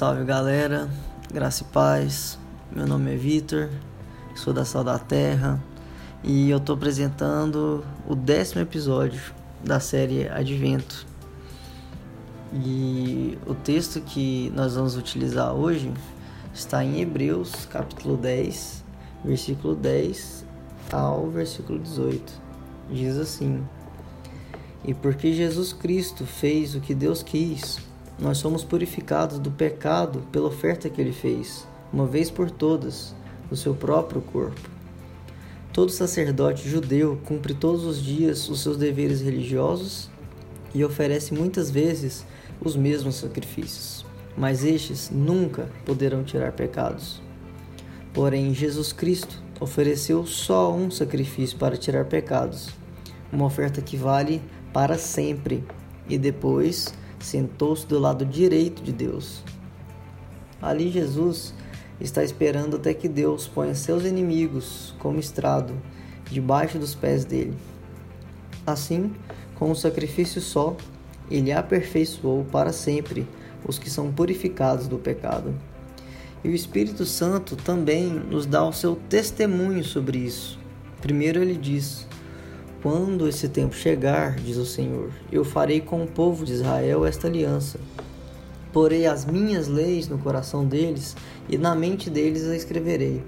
salve galera, graça e paz. Meu nome é Vitor, sou da Sal da Terra e eu tô apresentando o décimo episódio da série Advento. E o texto que nós vamos utilizar hoje está em Hebreus, capítulo 10, versículo 10 ao versículo 18. Diz assim: E porque Jesus Cristo fez o que Deus quis, nós somos purificados do pecado pela oferta que ele fez, uma vez por todas, no seu próprio corpo. Todo sacerdote judeu cumpre todos os dias os seus deveres religiosos e oferece muitas vezes os mesmos sacrifícios, mas estes nunca poderão tirar pecados. Porém, Jesus Cristo ofereceu só um sacrifício para tirar pecados, uma oferta que vale para sempre, e depois sentou-se do lado direito de Deus. Ali Jesus está esperando até que Deus ponha seus inimigos como estrado debaixo dos pés dele. Assim, com um sacrifício só, ele aperfeiçoou para sempre os que são purificados do pecado. E o Espírito Santo também nos dá o seu testemunho sobre isso. Primeiro ele diz: quando esse tempo chegar, diz o Senhor, eu farei com o povo de Israel esta aliança. Porei as minhas leis no coração deles e na mente deles a escreverei.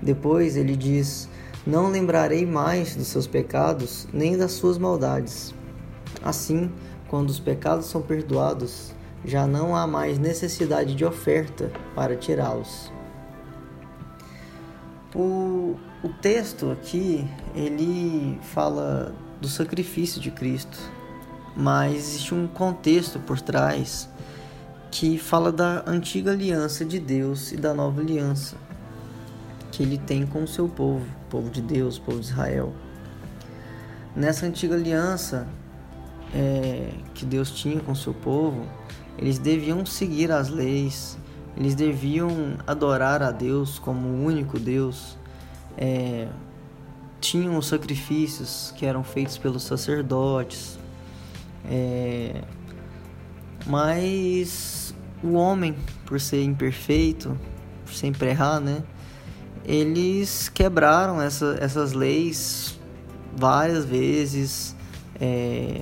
Depois ele diz: Não lembrarei mais dos seus pecados nem das suas maldades. Assim, quando os pecados são perdoados, já não há mais necessidade de oferta para tirá-los. O, o texto aqui, ele fala do sacrifício de Cristo, mas existe um contexto por trás que fala da antiga aliança de Deus e da nova aliança que ele tem com o seu povo, povo de Deus, povo de Israel. Nessa antiga aliança é, que Deus tinha com o seu povo, eles deviam seguir as leis, eles deviam adorar a Deus como o único Deus. É, tinham os sacrifícios que eram feitos pelos sacerdotes. É, mas o homem, por ser imperfeito, por sempre errar, né? Eles quebraram essa, essas leis várias vezes. É,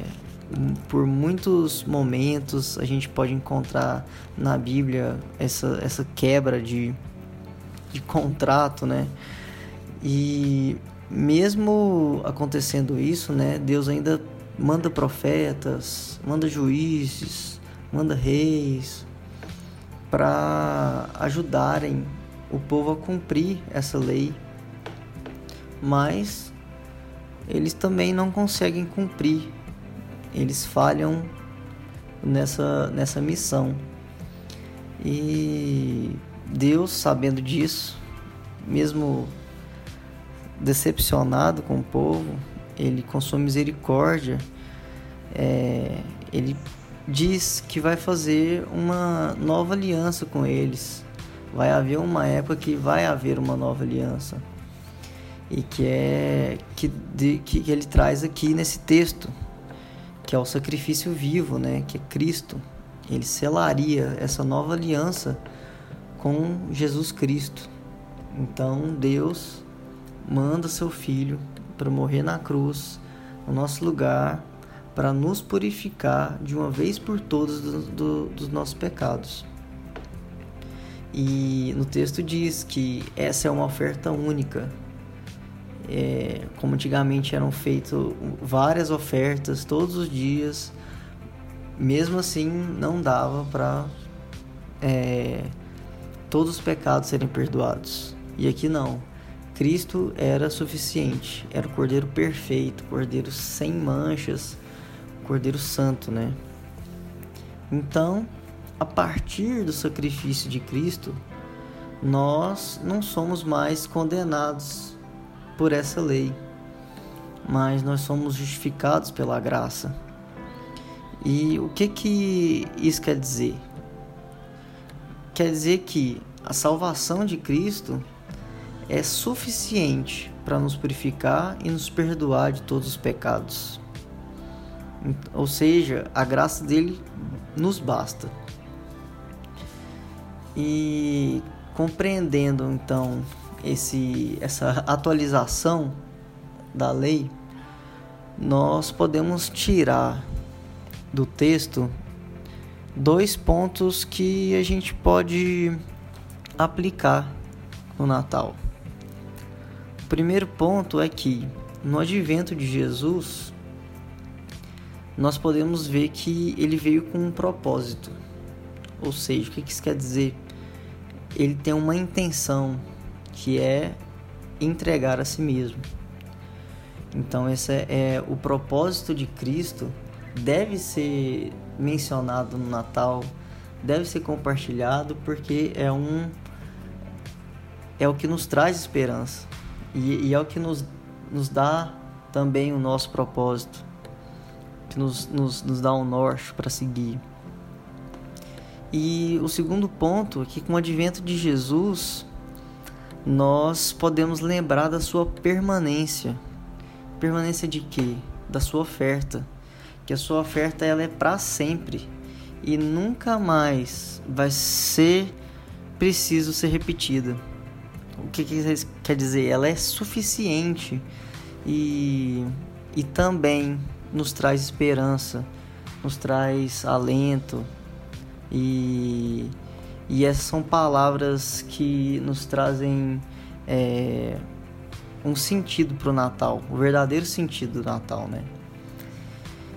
por muitos momentos a gente pode encontrar na Bíblia essa, essa quebra de, de contrato, né? E mesmo acontecendo isso, né, Deus ainda manda profetas, manda juízes, manda reis para ajudarem o povo a cumprir essa lei. Mas eles também não conseguem cumprir eles falham nessa, nessa missão. E Deus, sabendo disso, mesmo decepcionado com o povo, ele com sua misericórdia, é, ele diz que vai fazer uma nova aliança com eles. Vai haver uma época que vai haver uma nova aliança. E que é que, de, que ele traz aqui nesse texto que é o sacrifício vivo, né, que é Cristo. Ele selaria essa nova aliança com Jesus Cristo. Então Deus manda seu filho para morrer na cruz, no nosso lugar, para nos purificar de uma vez por todas do, do, dos nossos pecados. E no texto diz que essa é uma oferta única, é, como antigamente eram feitas várias ofertas todos os dias, mesmo assim não dava para é, todos os pecados serem perdoados. E aqui não. Cristo era suficiente, era o Cordeiro perfeito, Cordeiro sem manchas, Cordeiro santo, né? Então, a partir do sacrifício de Cristo, nós não somos mais condenados por essa lei, mas nós somos justificados pela graça. E o que que isso quer dizer? Quer dizer que a salvação de Cristo é suficiente para nos purificar e nos perdoar de todos os pecados. Ou seja, a graça dele nos basta. E compreendendo então esse, essa atualização da lei, nós podemos tirar do texto dois pontos que a gente pode aplicar no Natal. Primeiro ponto é que no advento de Jesus, nós podemos ver que ele veio com um propósito. Ou seja, o que isso quer dizer? Ele tem uma intenção que é entregar a si mesmo. Então, esse é, é o propósito de Cristo deve ser mencionado no Natal, deve ser compartilhado porque é um é o que nos traz esperança e, e é o que nos, nos dá também o nosso propósito, que nos, nos, nos dá um norte para seguir. E o segundo ponto é que com o advento de Jesus, nós podemos lembrar da sua permanência. Permanência de quê? Da sua oferta que a sua oferta ela é para sempre e nunca mais vai ser preciso ser repetida. O que, que quer dizer? Ela é suficiente e, e também nos traz esperança, nos traz alento e, e essas são palavras que nos trazem é, um sentido para o Natal, o verdadeiro sentido do Natal, né?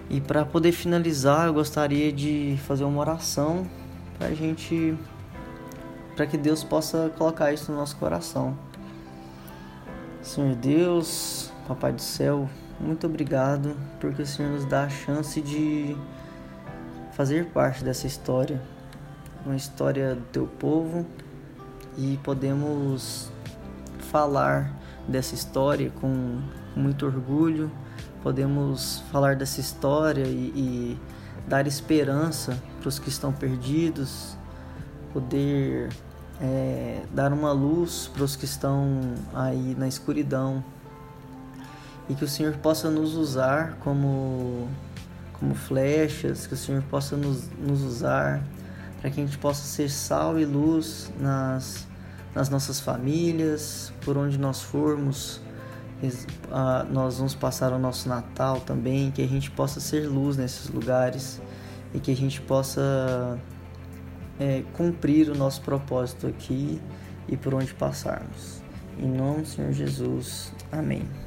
E para poder finalizar, eu gostaria de fazer uma oração para a gente, para que Deus possa colocar isso no nosso coração. Senhor Deus, Papai do Céu, muito obrigado porque o Senhor nos dá a chance de fazer parte dessa história, uma história do Teu povo e podemos falar dessa história com muito orgulho podemos falar dessa história e, e dar esperança para os que estão perdidos, poder é, dar uma luz para os que estão aí na escuridão. E que o Senhor possa nos usar como, como flechas, que o Senhor possa nos, nos usar para que a gente possa ser sal e luz nas, nas nossas famílias, por onde nós formos, nós vamos passar o nosso Natal também, que a gente possa ser luz nesses lugares e que a gente possa é, cumprir o nosso propósito aqui e por onde passarmos. Em nome do Senhor Jesus. Amém.